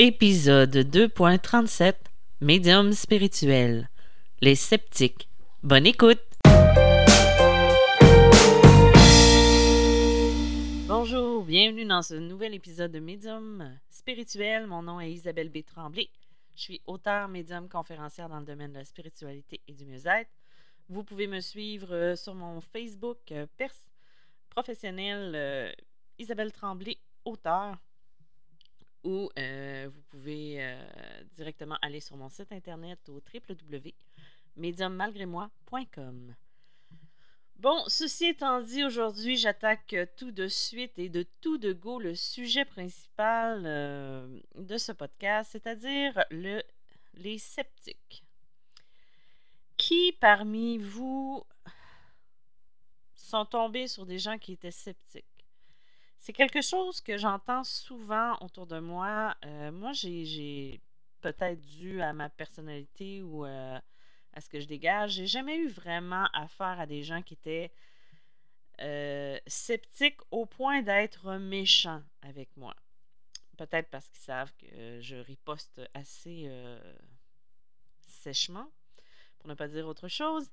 Épisode 2.37 Médium spirituel. Les sceptiques. Bonne écoute! Bonjour, bienvenue dans ce nouvel épisode de Médium spirituel. Mon nom est Isabelle B. Tremblay. Je suis auteur, médium, conférencière dans le domaine de la spiritualité et du mieux-être. Vous pouvez me suivre euh, sur mon Facebook euh, pers professionnel euh, Isabelle Tremblay, auteur ou vous pouvez directement aller sur mon site internet au www.mediummalgrémoi.com. Bon, ceci étant dit, aujourd'hui, j'attaque tout de suite et de tout de go le sujet principal de ce podcast, c'est-à-dire le, les sceptiques. Qui parmi vous sont tombés sur des gens qui étaient sceptiques? C'est quelque chose que j'entends souvent autour de moi. Euh, moi, j'ai peut-être dû à ma personnalité ou euh, à ce que je dégage. J'ai jamais eu vraiment affaire à des gens qui étaient euh, sceptiques au point d'être méchants avec moi. Peut-être parce qu'ils savent que je riposte assez sèchement, pour ne pas dire autre chose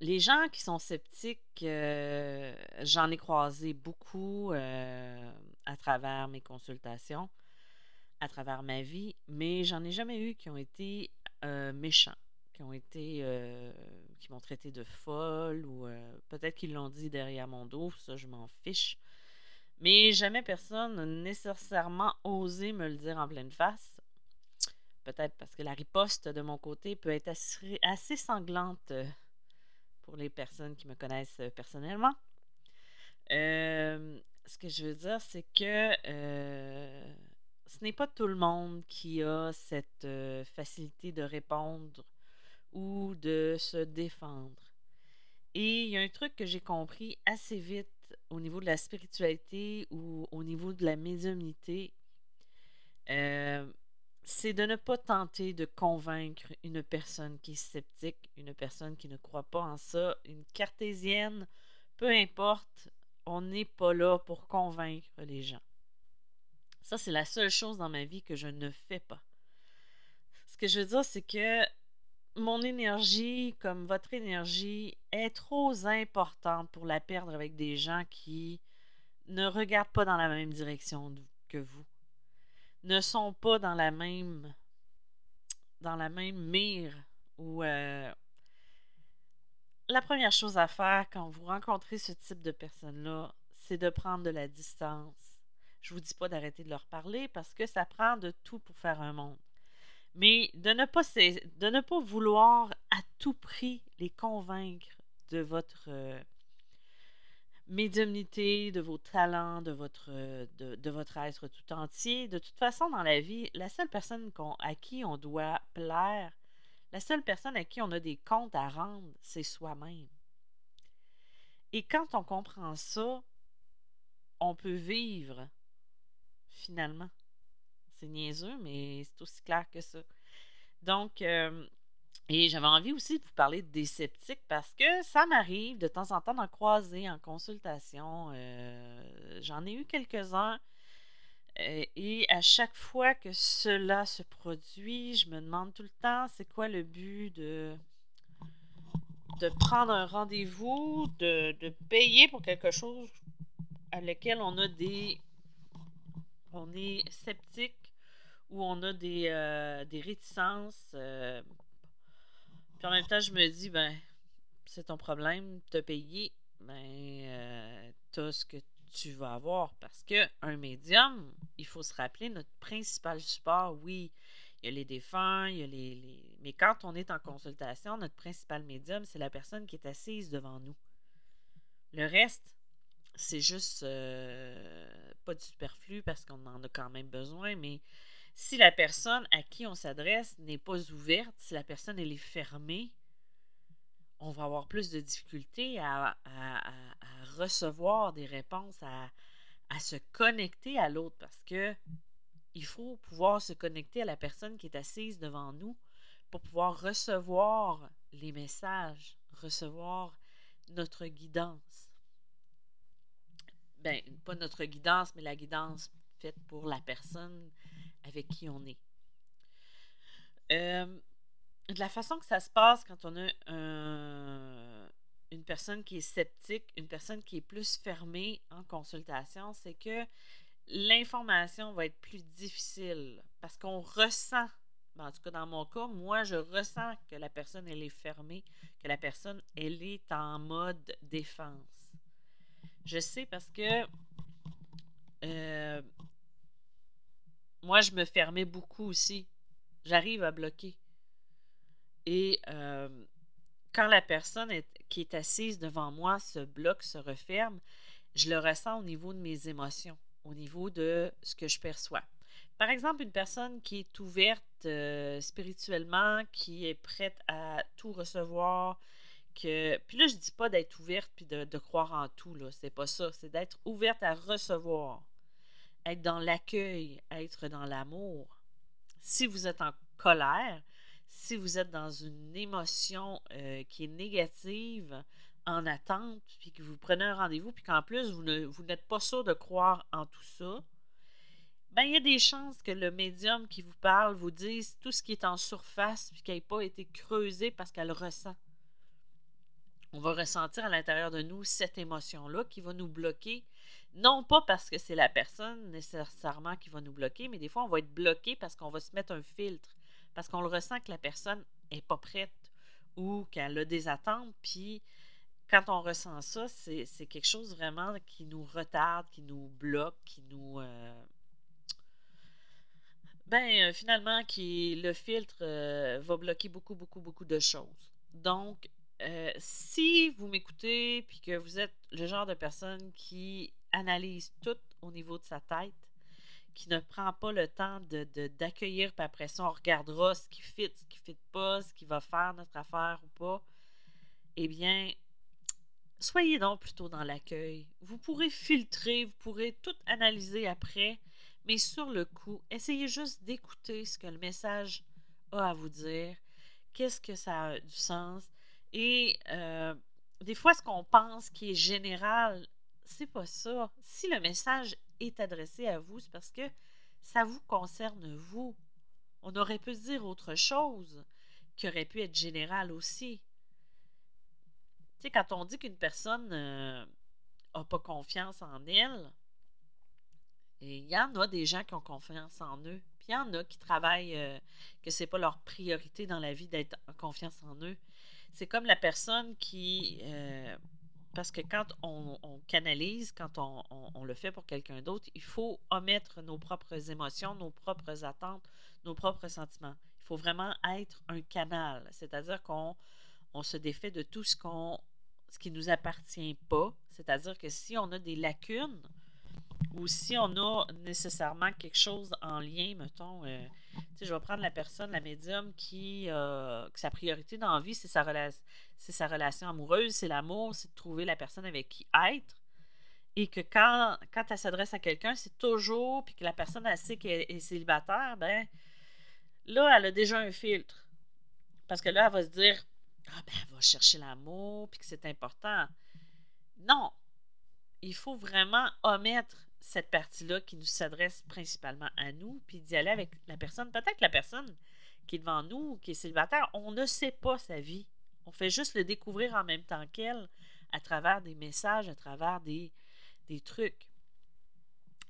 les gens qui sont sceptiques, euh, j'en ai croisé beaucoup euh, à travers mes consultations, à travers ma vie, mais j'en ai jamais eu qui ont été euh, méchants, qui ont été, qui m'ont traité de folle ou peut-être qu'ils l'ont dit derrière mon dos, ça je m'en fiche. Mais jamais personne n'a nécessairement osé me le dire en pleine face. Peut-être parce que la riposte de mon côté peut être assez sanglante pour les personnes qui me connaissent euh, personnellement. Euh, ce que je veux dire, c'est que euh, ce n'est pas tout le monde qui a cette facilité de répondre ou de se défendre. Et il y a un truc que j'ai compris assez vite au niveau de la spiritualité ou au niveau de la médiumnité c'est de ne pas tenter de convaincre une personne qui est sceptique, une personne qui ne croit pas en ça, une cartésienne, peu importe, on n'est pas là pour convaincre les gens. Ça, c'est la seule chose dans ma vie que je ne fais pas. Ce que je veux dire, c'est que mon énergie, comme votre énergie, est trop importante pour la perdre avec des gens qui ne regardent pas dans la même direction que vous ne sont pas dans la même dans la même mire ou euh, la première chose à faire quand vous rencontrez ce type de personnes-là, c'est de prendre de la distance. Je vous dis pas d'arrêter de leur parler parce que ça prend de tout pour faire un monde. Mais de ne pas, de ne pas vouloir à tout prix les convaincre de votre, euh, de vos talents, de votre, de, votre être tout entier. De toute façon, dans la vie, la seule personne à qui on doit plaire, la seule personne à qui on a des comptes à rendre, c'est soi-même. Et quand on comprend ça, on peut vivre, finalement. C'est niaiseux, mais c'est aussi clair que ça. Donc, euh, et j'avais envie aussi de vous parler des sceptiques parce que ça m'arrive de temps en temps d'en croiser en consultation. Euh, j'en ai eu quelques-uns. Euh, et à chaque fois que cela se produit, je me demande tout le temps c'est quoi le but de, de prendre un rendez-vous, de, payer pour quelque chose à lequel on a des. On est sceptique ou on a des, euh, des réticences. Puis en même temps, je me dis, ben, c'est ton problème, t'as payé, ben, euh, t'as ce que tu vas avoir. Parce que un médium, il faut se rappeler, notre principal support, oui, il y a les défunts, il y a les, Mais quand on est en consultation, notre principal médium, c'est la personne qui est assise devant nous. Le reste, c'est juste euh, pas du superflu parce qu'on en a quand même besoin, mais si la personne à qui on s'adresse n'est pas ouverte, si la personne est fermée, on va avoir plus de difficultés à, recevoir des réponses, à, se connecter à l'autre parce que il faut pouvoir se connecter à la personne qui est assise devant nous pour pouvoir recevoir les messages, recevoir notre guidance. Ben, pas notre guidance, mais la guidance faite pour la personne avec qui on est. Euh, de la façon que ça se passe quand on a une personne qui est sceptique, une personne qui est plus fermée en consultation, c'est que l'information va être plus difficile parce qu'on ressent, ben, en tout cas dans mon cas, moi je ressens que la personne elle est fermée, que la personne elle est en mode défense. Je sais parce que euh, moi je me fermais beaucoup aussi. J'arrive à bloquer. Et euh, quand la personne qui est assise devant moi se bloque, se referme, je le ressens au niveau de mes émotions, au niveau de ce que je perçois. Par exemple, une personne qui est ouverte euh, spirituellement, qui est prête à tout recevoir, que. Puis là, je dis pas d'être ouverte puis de, de, croire en tout, là. C'est pas ça. C'est d'être ouverte à recevoir. Être dans l'accueil, être dans l'amour. Si vous êtes en colère, si vous êtes dans une émotion euh, qui est négative, en attente, puis que vous prenez un rendez-vous, puis qu'en plus, vous, n'êtes pas sûr de croire en tout ça, ben, il y a des chances que le médium qui vous parle vous dise tout ce qui est en surface, puis qui n'ait pas été creusé parce qu'elle ressent. On va ressentir à l'intérieur de nous cette émotion-là qui va nous bloquer. Non pas parce que c'est la personne nécessairement qui va nous bloquer, mais des fois, on va être bloqué parce qu'on va se mettre un filtre parce qu'on le ressent que la personne n'est pas prête ou qu'elle a des attentes. Puis quand on ressent ça, c'est quelque chose vraiment qui nous retarde, qui nous bloque, qui nous. Euh, ben, euh, finalement, qui le filtre euh, va bloquer beaucoup, beaucoup, beaucoup de choses. Donc, si vous m'écoutez puis que vous êtes le genre de personne qui analyse tout au niveau de sa tête, qui ne prend pas le temps de, d'accueillir, puis après ça, on regardera ce qui fit, ce qui fit pas, ce qui va faire notre affaire ou pas, eh bien, soyez donc plutôt dans l'accueil. Vous pourrez filtrer, vous pourrez tout analyser après, mais sur le coup, essayez juste d'écouter ce que le message a à vous dire, qu'est-ce que ça a du sens? Et euh, des fois, ce qu'on pense qui est général, c'est pas ça. Si le message est adressé à vous, c'est parce que ça vous concerne vous. On aurait pu dire autre chose qui aurait pu être général aussi. Tu sais, quand on dit qu'une personne n'a euh, pas confiance en elle, il y en a des gens qui ont confiance en eux. Puis il y en a qui travaillent, euh, que c'est pas leur priorité dans la vie d'être en confiance en eux. C'est comme la personne qui, euh, parce que quand on, canalise, quand on, le fait pour quelqu'un d'autre, il faut omettre nos propres émotions, nos propres attentes, nos propres sentiments. Il faut vraiment être un canal, c'est-à-dire qu'on on se défait de tout ce, qu'on, ce qui ne nous appartient pas, c'est-à-dire que si on a des lacunes, ou si on a nécessairement quelque chose en lien, mettons, euh, je vais prendre la personne, la médium, qui, euh, sa priorité dans la vie, c'est sa, c'est sa relation amoureuse, c'est l'amour, c'est de trouver la personne avec qui être. Et que quand, quand elle s'adresse à quelqu'un, c'est toujours, puis que la personne elle sait qu'elle est célibataire, ben là, elle a déjà un filtre. Parce que là, elle va se dire Ah, ben, elle va chercher l'amour, puis que c'est important. Non, il faut vraiment omettre cette partie-là qui nous s'adresse principalement à nous, puis d'y aller avec la personne. Peut-être la personne qui est devant nous, qui est célibataire, on ne sait pas sa vie. On fait juste le découvrir en même temps qu'elle, à travers des messages, à travers des, des trucs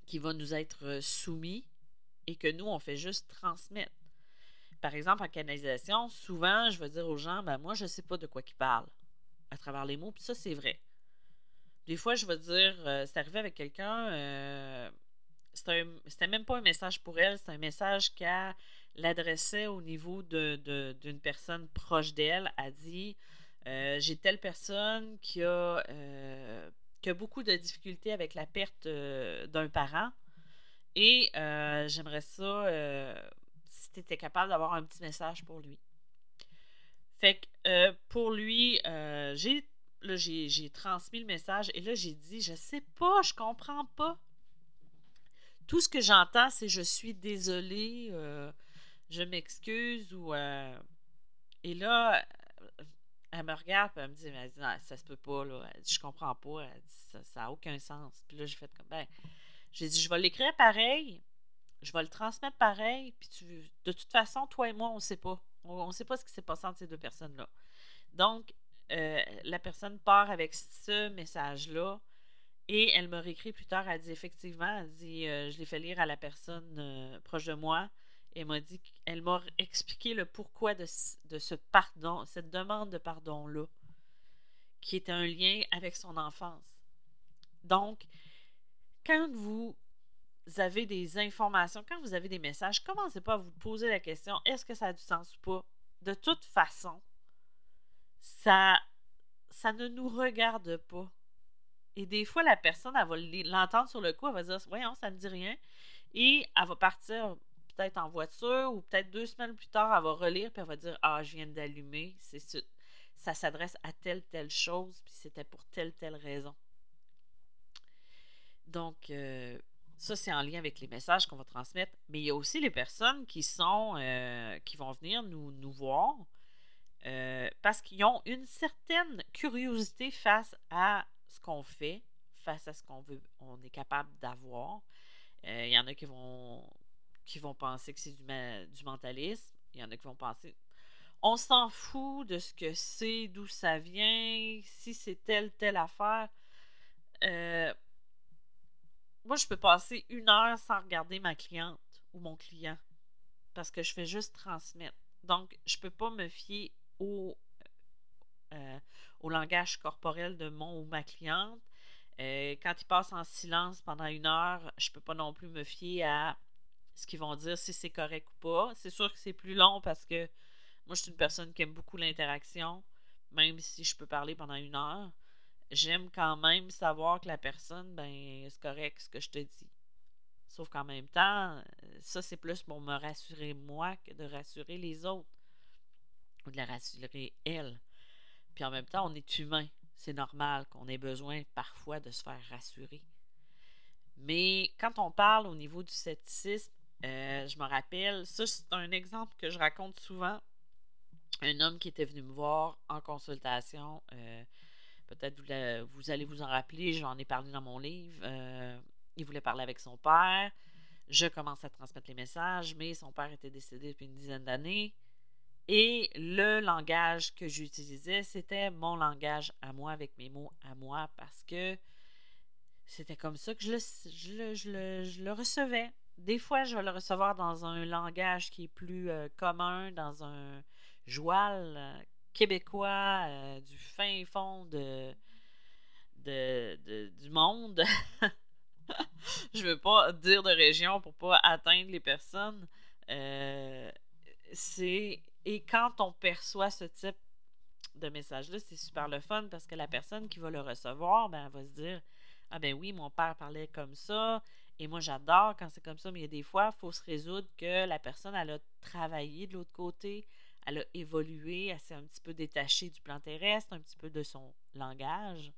qui vont nous être soumis et que nous, on fait juste transmettre. Par exemple, en canalisation, souvent, je vais dire aux gens, ben moi, je ne sais pas de quoi ils parlent à travers les mots, puis ça, c'est vrai. Des fois, je vais dire, euh, c'est arrivé avec quelqu'un, euh, c'était même pas un message pour elle, c'est un message qu'elle l'adressait au niveau d'une de, personne proche d'elle. Elle dit euh, J'ai telle personne qui a, qui a beaucoup de difficultés avec la perte d'un parent et j'aimerais ça si tu étais capable d'avoir un petit message pour lui. Fait que pour lui, j'ai Là, j'ai transmis le message et là, j'ai dit, je sais pas, je comprends pas. Tout ce que j'entends, c'est je suis désolée, euh, je m'excuse ou. Euh, et là, elle me regarde et elle me dit, non, ça se peut pas, là. Elle dit, je comprends pas. Elle dit, ça n'a aucun sens. Puis là, j'ai fait comme, ben, J'ai dit, je vais l'écrire pareil, je vais le transmettre pareil, puis tu, de toute façon, toi et moi, on ne sait pas. On ne sait pas ce qui s'est passé entre ces deux personnes-là. Donc, euh, la personne part avec ce message-là et elle m'a réécrit plus tard. Elle dit effectivement, elle dit euh, je l'ai fait lire à la personne euh, proche de moi. Et elle m'a dit m'a expliqué le pourquoi de, de, ce pardon, cette demande de pardon-là, qui était un lien avec son enfance. Donc, quand vous avez des informations, quand vous avez des messages, commencez pas à vous poser la question est-ce que ça a du sens ou pas? De toute façon, ça, ça ne nous regarde pas. Et des fois, la personne, elle va l'entendre sur le coup, elle va dire Voyons, ça ne me dit rien. Et elle va partir peut-être en voiture ou peut-être deux semaines plus tard, elle va relire puis elle va dire Ah, je viens d'allumer. C'est ça s'adresse à telle, telle chose, puis c'était pour telle, telle raison. Donc, euh, ça, c'est en lien avec les messages qu'on va transmettre. Mais il y a aussi les personnes qui sont euh, qui vont venir nous, nous voir euh, parce qu'ils ont une certaine curiosité face à ce qu'on fait, face à ce qu'on veut, on est capable d'avoir. Euh, il y en a qui vont qui vont penser que c'est du, du mentalisme. Il y en a qui vont penser on s'en fout de ce que c'est, d'où ça vient, si c'est telle, telle affaire. Euh, moi, je peux passer une heure sans regarder ma cliente ou mon client parce que je fais juste transmettre. Donc, je ne peux pas me fier au, euh, au langage corporel de mon ou ma cliente. Euh, quand ils passent en silence pendant une heure, je ne peux pas non plus me fier à ce qu'ils vont dire, si c'est correct ou pas. C'est sûr que c'est plus long parce que moi, je suis une personne qui aime beaucoup l'interaction, même si je peux parler pendant une heure j'aime quand même savoir que la personne, ben, c'est correct ce que je te dis. Sauf qu'en même temps, ça, c'est plus pour me rassurer moi que de rassurer les autres. De la rassurer elle. Puis en même temps, on est humain. C'est normal qu'on ait besoin parfois de se faire rassurer. Mais quand on parle au niveau du scepticisme, euh, je me rappelle, ça c'est un exemple que je raconte souvent. Un homme qui était venu me voir en consultation, euh, Peut-être vous, vous, allez vous en rappeler, j'en ai parlé dans mon livre. Euh, il voulait parler avec son père. Je commence à transmettre les messages, mais son père était décédé depuis une dizaine d'années. Et le langage que j'utilisais, c'était mon langage à moi, avec mes mots à moi, parce que c'était comme ça que je le, je le, recevais. Des fois, je vais le recevoir dans un langage qui est plus euh, commun, dans un joual euh, québécois euh, du fin fond de, de, du monde. je veux pas dire de région pour pas atteindre les personnes. C'est et quand on perçoit ce type de message-là, c'est super le fun parce que la personne qui va le recevoir, ben, elle va se dire Ah ben oui, mon père parlait comme ça. Et moi, j'adore quand c'est comme ça, mais il y a des fois, il faut se résoudre que la personne, elle a travaillé de l'autre côté, elle a évolué, elle s'est un petit peu détachée du plan terrestre, un petit peu de son langage.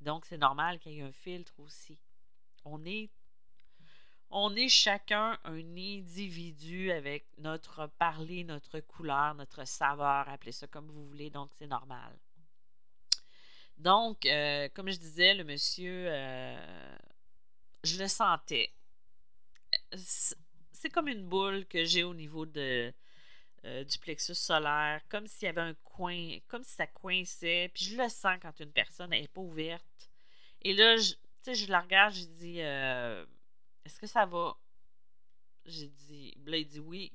Donc, c'est normal qu'il y ait un filtre aussi. On est, on est chacun un individu avec notre parler, notre couleur, notre saveur, appelez ça comme vous voulez, donc c'est normal. Donc, euh, comme je disais, le monsieur, euh, je le sentais. C'est comme une boule que j'ai au niveau de, euh, du plexus solaire, comme s'il y avait un coin, comme si ça coinçait. Puis je le sens quand une personne n'est pas ouverte. Et là, je, je la regarde, je dis Est-ce que ça va? J'ai dit Là, il dit oui.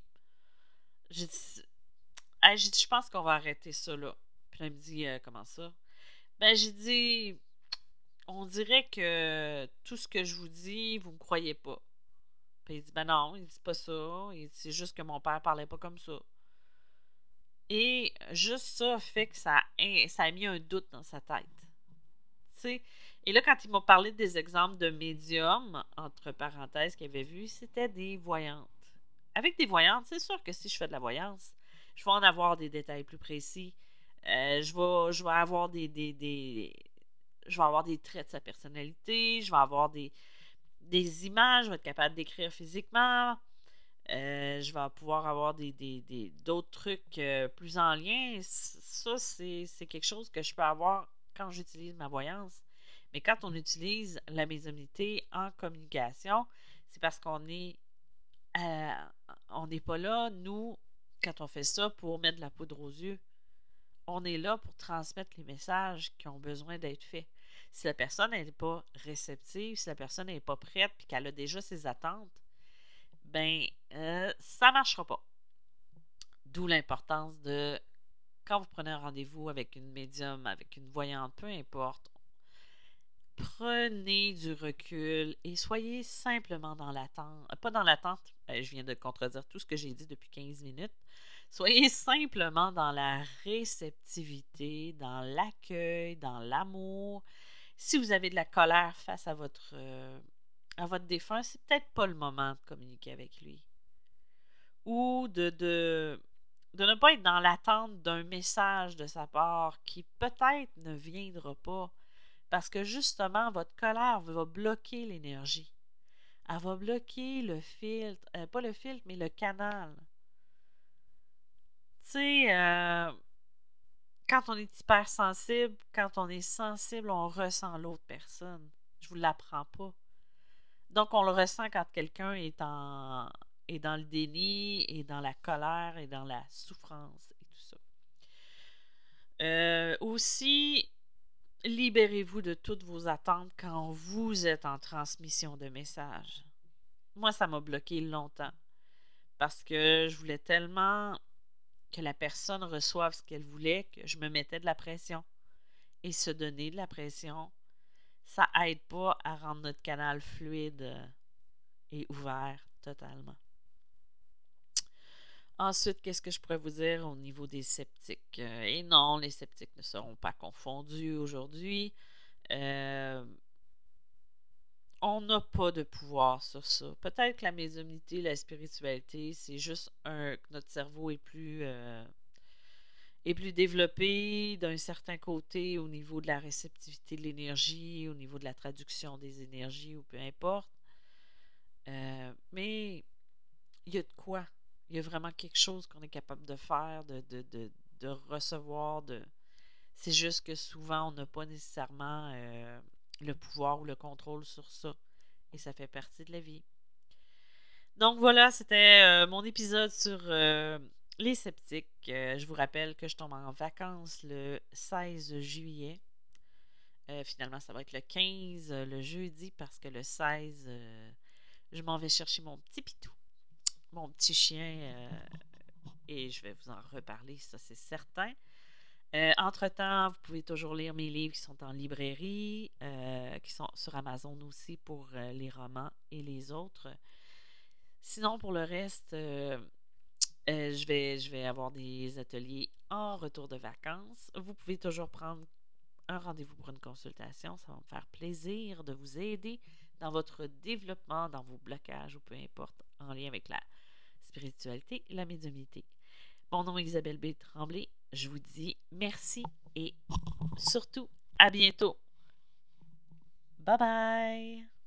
J'ai dit, Je pense qu'on va arrêter ça là. Puis là, il me dit euh, Comment ça? Ben, j'ai dit On dirait que tout ce que je vous dis, vous me croyez pas. Puis il dit Ben non, il dit pas ça. C'est juste que mon père parlait pas comme ça. Et juste ça fait que ça, ça a mis un doute dans sa tête. sais. Et là, quand il m'a parlé des exemples de médiums, entre parenthèses, qu'il avait vu, c'était des voyantes. Avec des voyantes, c'est sûr que si je fais de la voyance, je vais en avoir des détails plus précis. Euh, je, vais, avoir des, traits de sa personnalité, je vais avoir des, des images, je vais être capable d'écrire physiquement, euh, je vais pouvoir avoir des, d'autres trucs euh, plus en lien. Ça, c'est, quelque chose que je peux avoir quand j'utilise ma voyance. Mais quand on utilise la médiumnité en communication, c'est parce qu'on est euh, on n'est pas là, nous, quand on fait ça, pour mettre de la poudre aux yeux. On est là pour transmettre les messages qui ont besoin d'être faits. Si la personne n'est pas réceptive, si la personne n'est pas prête puis qu'elle a déjà ses attentes, ben euh, ça ne marchera pas. D'où l'importance de quand vous prenez un rendez-vous avec une médium, avec une voyante, peu importe, prenez du recul et soyez simplement dans l'attente. Euh, pas dans l'attente, ben, je viens de contredire tout ce que j'ai dit depuis 15 minutes. Soyez simplement dans la réceptivité, dans l'accueil, dans l'amour. Si vous avez de la colère face à votre, euh, à votre c'est peut-être pas le moment de communiquer avec lui. Ou de ne pas être dans l'attente d'un message de sa part qui peut-être ne viendra pas parce que justement, votre colère va bloquer l'énergie. Elle va bloquer le filtre, euh, pas le filtre, mais le canal. Tu sais, euh, quand on est hypersensible, quand on est sensible, on ressent l'autre personne. Je vous l'apprends pas. Donc, on le ressent quand quelqu'un est est dans le déni, et dans la colère, et dans la souffrance et tout ça. Euh, aussi, libérez-vous de toutes vos attentes quand vous êtes en transmission de messages. Moi, ça m'a bloqué longtemps parce que je voulais tellement que la personne reçoive ce qu'elle voulait que je me mettais de la pression. Et se donner de la pression, ça aide pas à rendre notre canal fluide et ouvert totalement. Ensuite, qu'est-ce que je pourrais vous dire au niveau des sceptiques? Euh, et non, les sceptiques ne seront pas confondus aujourd'hui. Euh, on n'a pas de pouvoir sur ça. Peut-être que la médiumnité, la spiritualité, c'est juste un, notre cerveau est plus, euh, est plus développé d'un certain côté au niveau de la réceptivité de l'énergie, au niveau de la traduction des énergies ou peu importe. mais il y a de quoi il y a vraiment quelque chose qu'on est capable de faire, de, recevoir. C'est juste que souvent, on n'a pas nécessairement euh, le pouvoir ou le contrôle sur ça. Et ça fait partie de la vie. Donc voilà, c'était euh, mon épisode sur euh, les sceptiques. je vous rappelle que je tombe en vacances le 16 juillet. finalement, ça va être le 15, le jeudi, parce que le 16, je m'en vais chercher mon petit pitou mon petit chien, euh, et je vais vous en reparler, ça c'est certain. Euh, entre-temps, vous pouvez toujours lire mes livres qui sont en librairie, euh, qui sont sur Amazon aussi pour les romans et les autres. Sinon, pour le reste, je, vais, je vais avoir des ateliers en retour de vacances. Vous pouvez toujours prendre un rendez-vous pour une consultation. Ça va me faire plaisir de vous aider dans votre développement, dans vos blocages ou peu importe, en lien avec la spiritualité, la médiumnité. Mon nom est Isabelle B. Tremblay. Je vous dis merci et surtout à bientôt. Bye bye!